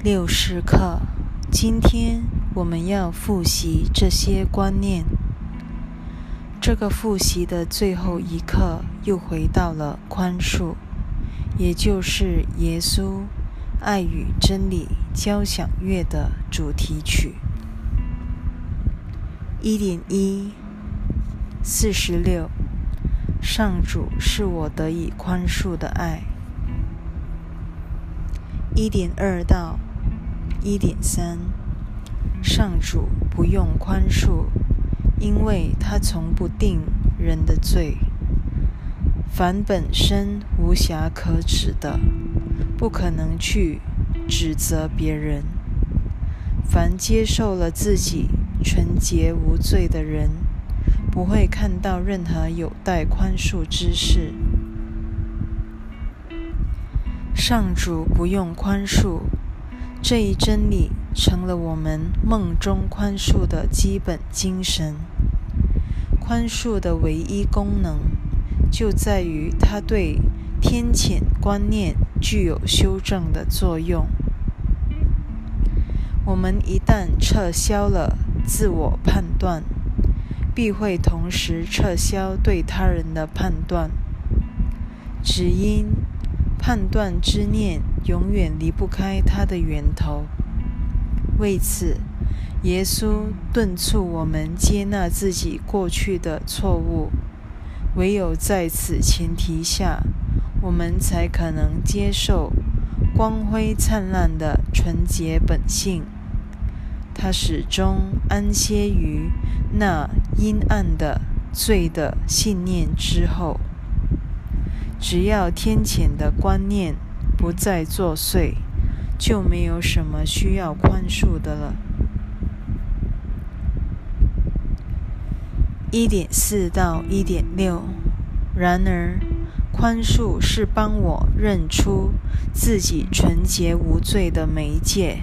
六十课，今天我们要复习这些观念。这个复习的最后一课又回到了宽恕，也就是耶稣爱与真理交响乐的主题曲。一点一四十六，上主是我得以宽恕的爱。一点二到一点三，上主不用宽恕，因为他从不定人的罪。凡本身无瑕可指的，不可能去指责别人。凡接受了自己纯洁无罪的人，不会看到任何有待宽恕之事。上主不用宽恕，这一真理成了我们梦中宽恕的基本精神。宽恕的唯一功能，就在于它对天谴观念具有修正的作用。我们一旦撤销了自我判断，必会同时撤销对他人的判断，只因。判断之念永远离不开它的源头。为此，耶稣敦促我们接纳自己过去的错误。唯有在此前提下，我们才可能接受光辉灿烂的纯洁本性。他始终安歇于那阴暗的罪的信念之后。只要天谴的观念不再作祟，就没有什么需要宽恕的了。一点四到一点六。然而，宽恕是帮我认出自己纯洁无罪的媒介，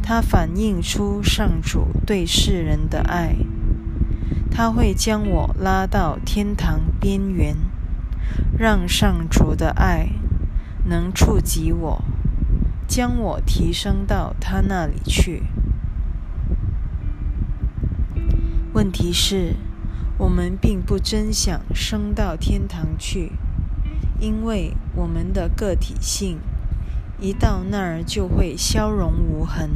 它反映出上主对世人的爱，它会将我拉到天堂边缘。让上主的爱能触及我，将我提升到他那里去。问题是，我们并不真想升到天堂去，因为我们的个体性一到那儿就会消融无痕。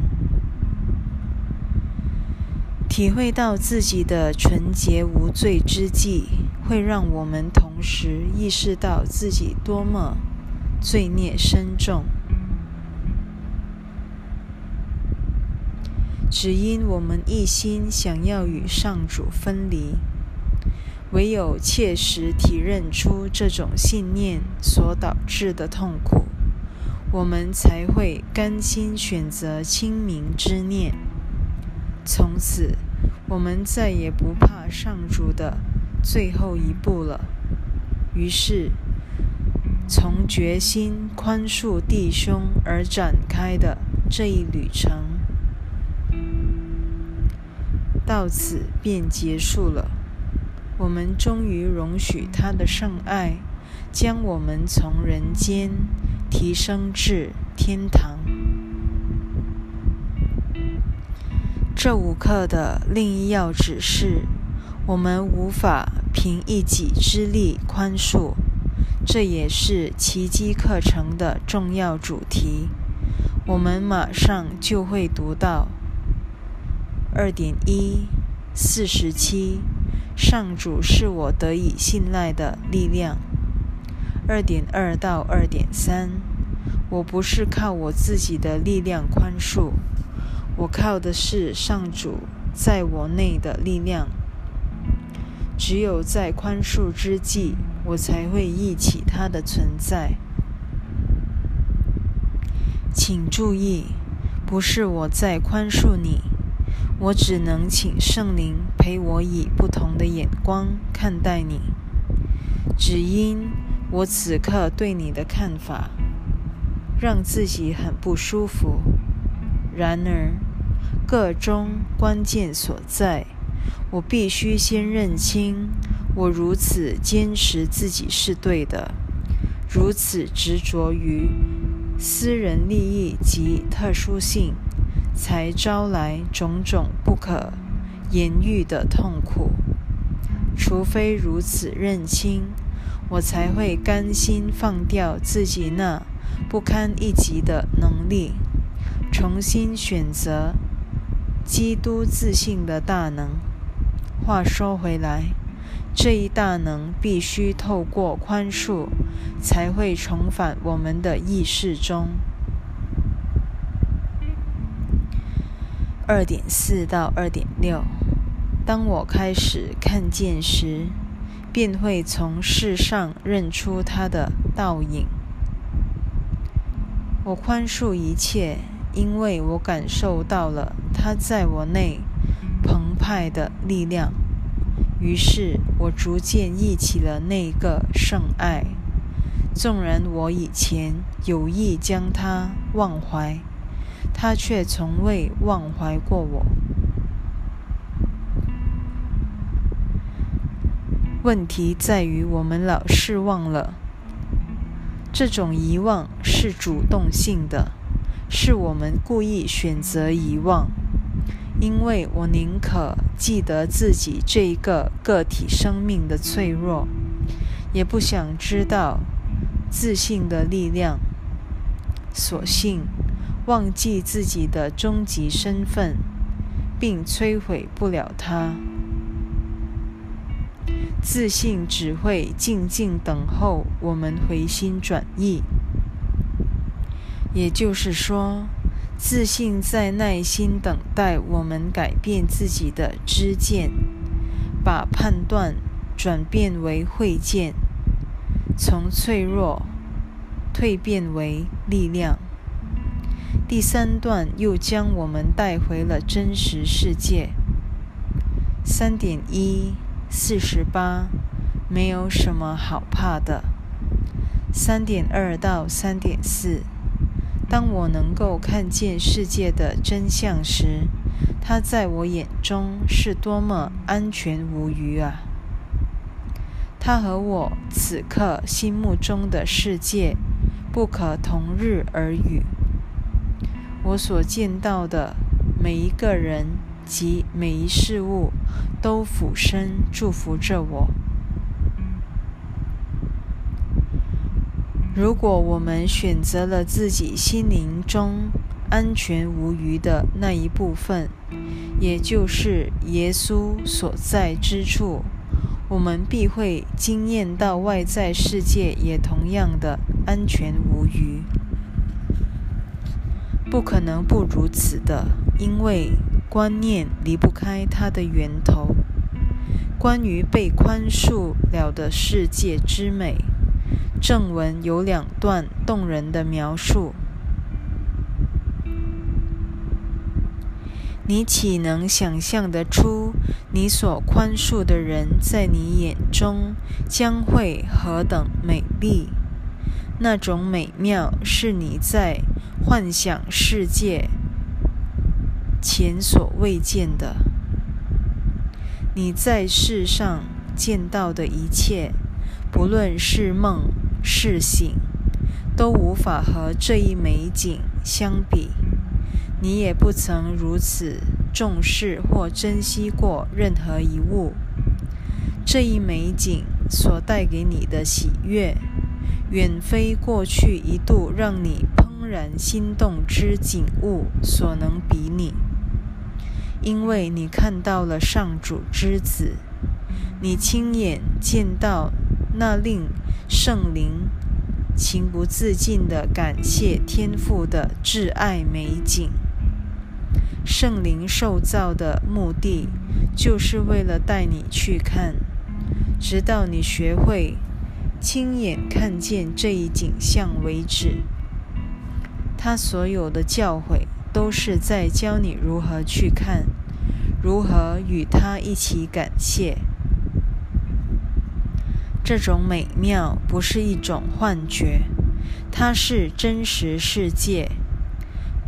体会到自己的纯洁无罪之际，会让我们同时意识到自己多么罪孽深重。只因我们一心想要与上主分离，唯有切实体认出这种信念所导致的痛苦，我们才会甘心选择清明之念。从此，我们再也不怕上主的最后一步了。于是，从决心宽恕弟兄而展开的这一旅程，到此便结束了。我们终于容许他的圣爱，将我们从人间提升至天堂。这五课的另一要旨是：我们无法凭一己之力宽恕，这也是奇迹课程的重要主题。我们马上就会读到二点一四十七，上主是我得以信赖的力量。二点二到二点三，我不是靠我自己的力量宽恕。我靠的是上主在我内的力量。只有在宽恕之际，我才会忆起他的存在。请注意，不是我在宽恕你，我只能请圣灵陪我以不同的眼光看待你。只因我此刻对你的看法，让自己很不舒服。然而。个中关键所在，我必须先认清：我如此坚持自己是对的，如此执着于私人利益及特殊性，才招来种种不可言喻的痛苦。除非如此认清，我才会甘心放掉自己那不堪一击的能力，重新选择基督自信的大能。话说回来，这一大能必须透过宽恕，才会重返我们的意识中。二点四到二点六。当我开始看见时，便会从世上认出他的倒影。我宽恕一切，因为我感受到了他在我内澎湃的力量。于是我逐渐忆起了那个圣爱，纵然我以前有意将他忘怀，他却从未忘怀过我。问题在于，我们老是忘了。这种遗忘是主动性的，是我们故意选择遗忘。因为我宁可记得自己这一个个体生命的脆弱，也不想知道自信的力量。所幸，忘记自己的终极身份，并摧毁不了它。自信只会静静等候我们回心转意，也就是说，自信在耐心等待我们改变自己的知见，把判断转变为慧见，从脆弱蜕变为力量。第三段又将我们带回了真实世界。三点一。四十八，没有什么好怕的。三点二到三点四，当我能够看见世界的真相时，它在我眼中是多么安全无虞啊！它和我此刻心目中的世界不可同日而语。我所见到的每一个人。及每一事物都俯身祝福着我。如果我们选择了自己心灵中安全无虞的那一部分，也就是耶稣所在之处，我们必会惊艳到外在世界也同样的安全无虞。不可能不如此的，因为。观念离不开它的源头。关于被宽恕了的世界之美，正文有两段动人的描述。你岂能想象得出，你所宽恕的人在你眼中将会何等美丽？那种美妙是你在幻想世界。前所未见的，你在世上见到的一切，不论是梦是醒，都无法和这一美景相比。你也不曾如此重视或珍惜过任何一物。这一美景所带给你的喜悦，远非过去一度让你怦然心动之景物所能比拟。因为你看到了上主之子，你亲眼见到那令圣灵情不自禁地感谢天父的挚爱美景。圣灵受造的目的，就是为了带你去看，直到你学会亲眼看见这一景象为止。他所有的教诲。都是在教你如何去看，如何与他一起感谢。这种美妙不是一种幻觉，它是真实世界，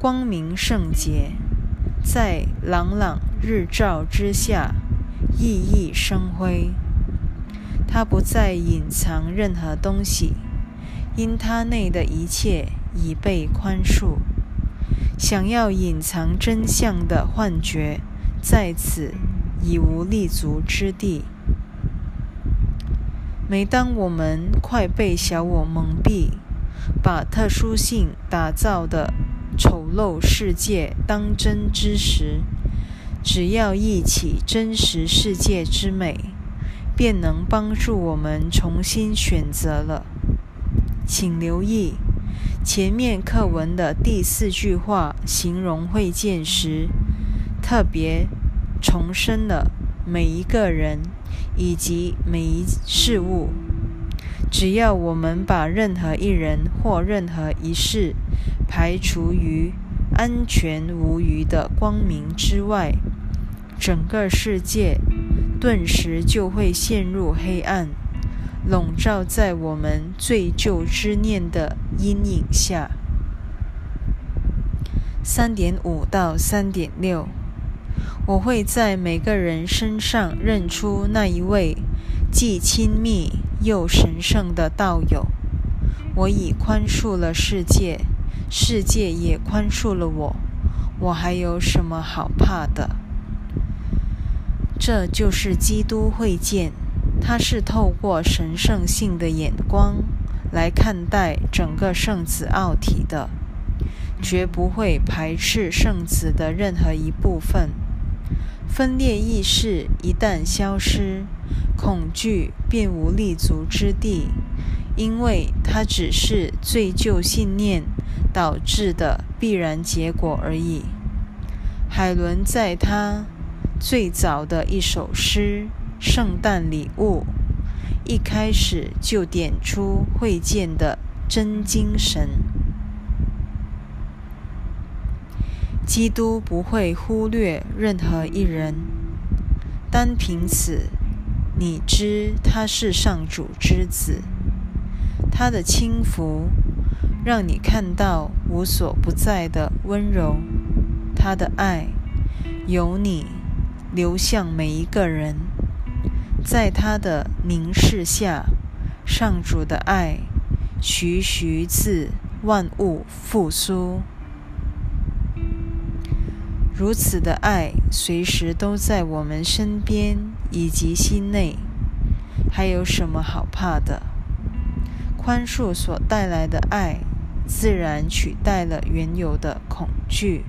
光明圣洁，在朗朗日照之下熠熠生辉。它不再隐藏任何东西，因它内的一切已被宽恕。想要隐藏真相的幻觉，在此已无立足之地。每当我们快被小我蒙蔽，把特殊性打造的丑陋世界当真之时，只要忆起真实世界之美，便能帮助我们重新选择了。请留意。前面课文的第四句话形容会见时，特别重申了每一个人以及每一事物。只要我们把任何一人或任何一事排除于安全无虞的光明之外，整个世界顿时就会陷入黑暗。笼罩在我们罪疚之念的阴影下。三点五到三点六，我会在每个人身上认出那一位既亲密又神圣的道友。我已宽恕了世界，世界也宽恕了我。我还有什么好怕的？这就是基督会见。他是透过神圣性的眼光来看待整个圣子奥体的，绝不会排斥圣子的任何一部分。分裂意识一旦消失，恐惧便无立足之地，因为它只是罪疚信念导致的必然结果而已。海伦在他最早的一首诗。圣诞礼物一开始就点出会见的真精神。基督不会忽略任何一人，单凭此，你知他是上主之子。他的轻浮让你看到无所不在的温柔，他的爱由你流向每一个人。在他的凝视下，上主的爱徐徐自万物复苏。如此的爱，随时都在我们身边以及心内，还有什么好怕的？宽恕所带来的爱，自然取代了原有的恐惧。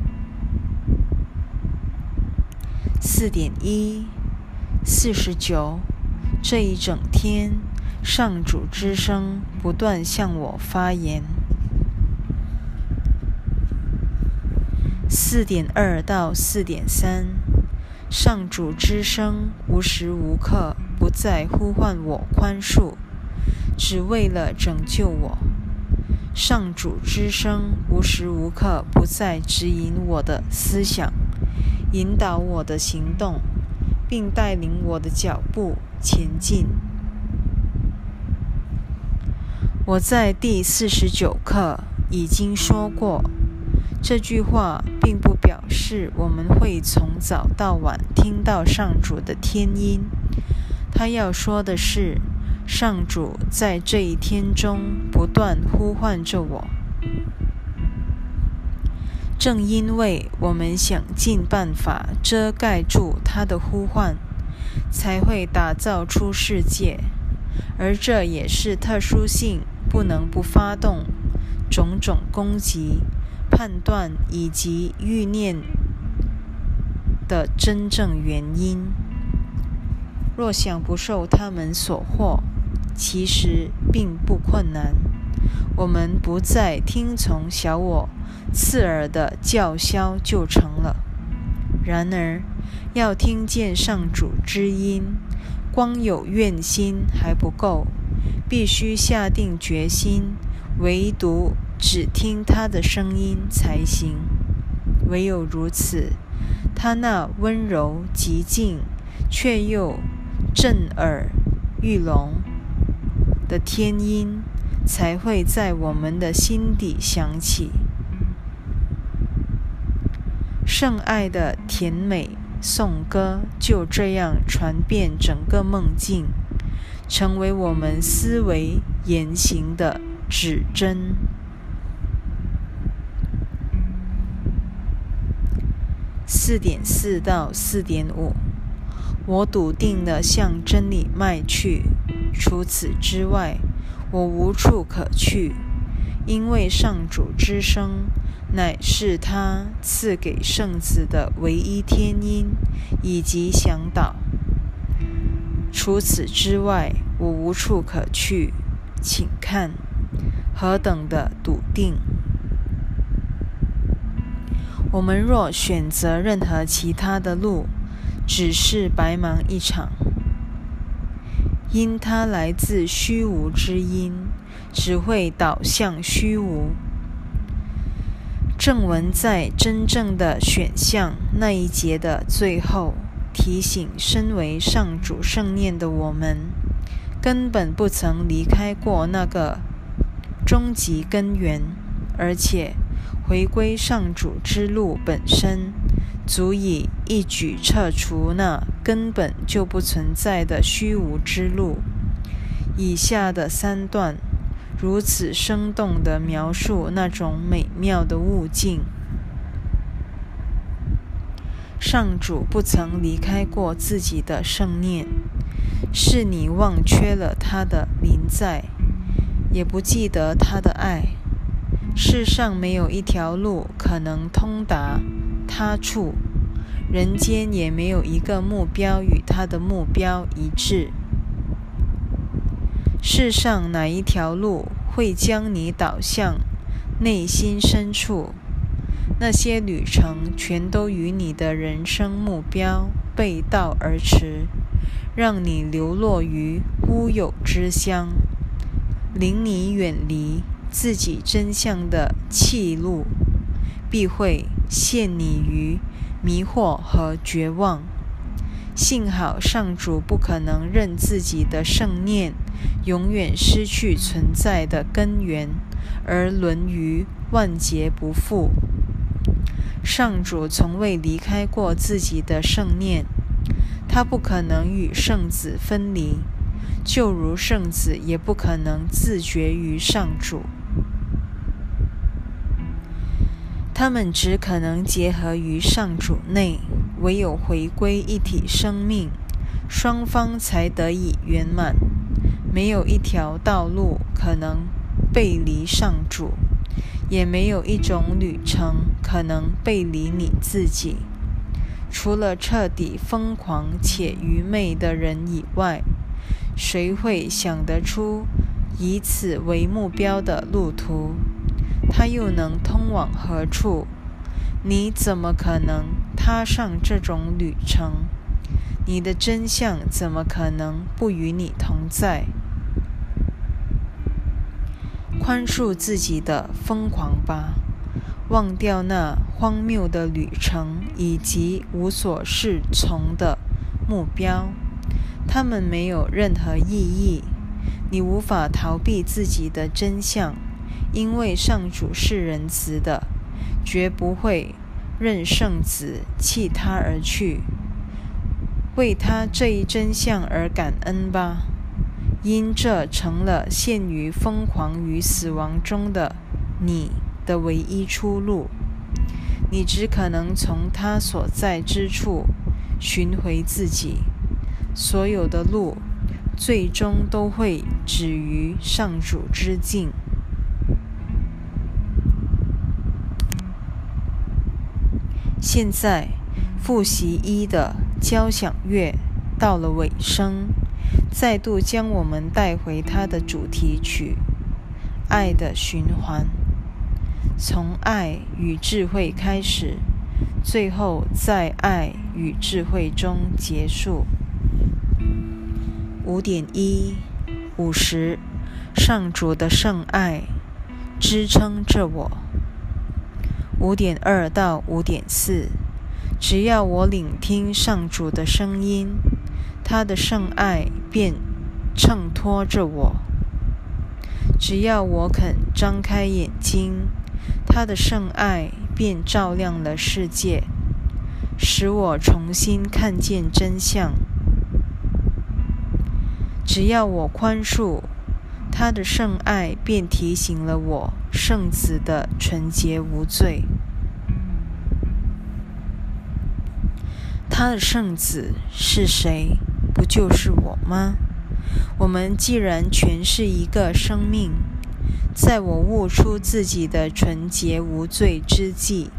四点一。四十九，这一整天，上主之声不断向我发言。四点二到四点三，上主之声无时无刻不在呼唤我宽恕，只为了拯救我。上主之声无时无刻不在指引我的思想，引导我的行动。并带领我的脚步前进。我在第四十九课已经说过，这句话并不表示我们会从早到晚听到上主的天音。他要说的是，上主在这一天中不断呼唤着我。正因为我们想尽办法遮盖住他的呼唤，才会打造出世界，而这也是特殊性不能不发动种种攻击、判断以及欲念的真正原因。若想不受他们所惑，其实并不困难。我们不再听从小我。刺耳的叫嚣就成了。然而，要听见上主之音，光有愿心还不够，必须下定决心，唯独只听他的声音才行。唯有如此，他那温柔极静却又震耳欲聋的天音，才会在我们的心底响起。圣爱的甜美颂歌就这样传遍整个梦境，成为我们思维言行的指针。四点四到四点五。我笃定地向真理迈去，除此之外，我无处可去，因为上主之声乃是他赐给圣子的唯一天音以及向导。除此之外，我无处可去。请看，何等的笃定！我们若选择任何其他的路，只是白忙一场，因它来自虚无之音，只会导向虚无。正文在真正的选项那一节的最后提醒：身为上主圣念的我们，根本不曾离开过那个终极根源，而且回归上主之路本身，足以一举撤除那根本就不存在的虚无之路。以下的三段。如此生动地描述那种美妙的物境。上主不曾离开过自己的圣念，是你忘却了他的临在，也不记得他的爱。世上没有一条路可能通达他处，人间也没有一个目标与他的目标一致。世上哪一条路会将你导向内心深处？那些旅程全都与你的人生目标背道而驰，让你流落于乌有之乡，令你远离自己真相的气路，必会陷你于迷惑和绝望。幸好上主不可能任自己的圣念永远失去存在的根源，而沦于万劫不复。上主从未离开过自己的圣念，他不可能与圣子分离，就如圣子也不可能自绝于上主。他们只可能结合于上主内。唯有回归一体生命，双方才得以圆满。没有一条道路可能背离上主，也没有一种旅程可能背离你自己。除了彻底疯狂且愚昧的人以外，谁会想得出以此为目标的路途？它又能通往何处？你怎么可能踏上这种旅程？你的真相怎么可能不与你同在？宽恕自己的疯狂吧，忘掉那荒谬的旅程以及无所适从的目标，他们没有任何意义。你无法逃避自己的真相，因为上主是仁慈的。绝不会任圣子弃他而去，为他这一真相而感恩吧，因这成了陷于疯狂与死亡中的你的唯一出路。你只可能从他所在之处寻回自己，所有的路最终都会止于上主之境。现在，复习一的交响乐到了尾声，再度将我们带回它的主题曲——爱的循环，从爱与智慧开始，最后在爱与智慧中结束。五点一五十，上主的圣爱支撑着我。五点二到五点四，只要我聆听上主的声音，他的圣爱便衬托着我；只要我肯张开眼睛，他的圣爱便照亮了世界，使我重新看见真相；只要我宽恕，他的圣爱便提醒了我圣子的纯洁无罪。他的圣子是谁？不就是我吗？我们既然全是一个生命，在我悟出自己的纯洁无罪之际，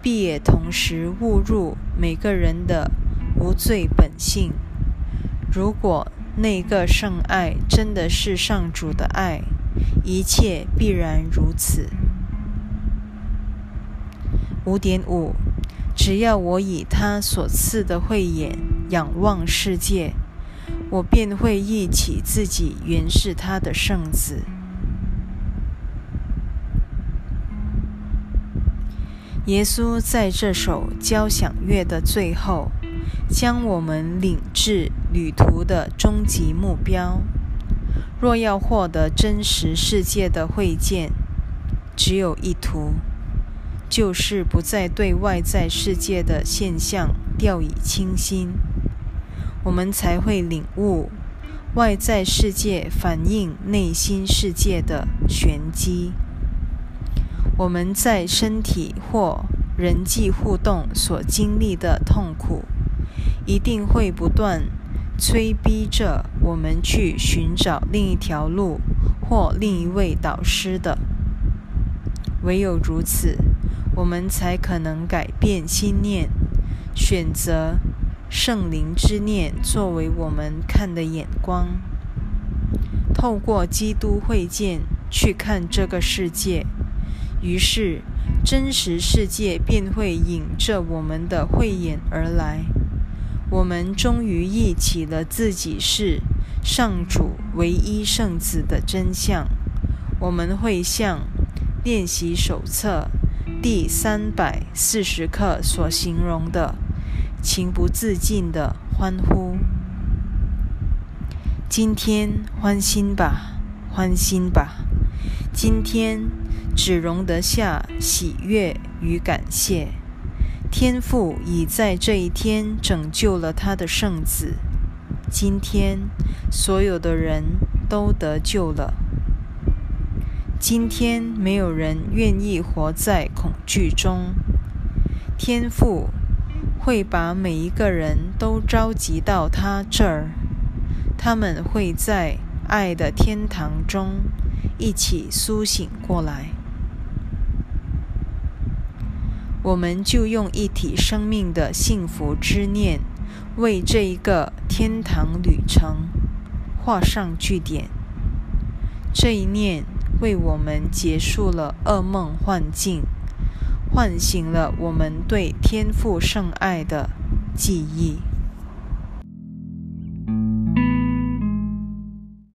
必也同时悟入每个人的无罪本性。如果那个圣爱真的是上主的爱，一切必然如此。五点五，只要我以他所赐的慧眼仰望世界。我便会忆起自己原是他的圣子。耶稣在这首交响乐的最后，将我们领至旅途的终极目标。若要获得真实世界的会见，只有一途，就是不再对外在世界的现象掉以轻心。我们才会领悟外在世界反映内心世界的玄机。我们在身体或人际互动所经历的痛苦，一定会不断催逼着我们去寻找另一条路或另一位导师的。唯有如此，我们才可能改变心念，选择。圣灵之念作为我们看的眼光，透过基督会见去看这个世界，于是真实世界便会引着我们的慧眼而来。我们终于忆起了自己是上主唯一圣子的真相。我们会像练习手册第三百四十课所形容的。情不自禁的欢呼。今天欢心吧，欢心吧。今天只容得下喜悦与感谢。天父已在这一天拯救了他的圣子。今天所有的人都得救了。今天没有人愿意活在恐惧中。天父。会把每一个人都召集到他这儿，他们会在爱的天堂中一起苏醒过来。我们就用一体生命的幸福之念，为这一个天堂旅程画上句点。这一念为我们结束了噩梦幻境。唤醒了我们对天赋圣爱的记忆。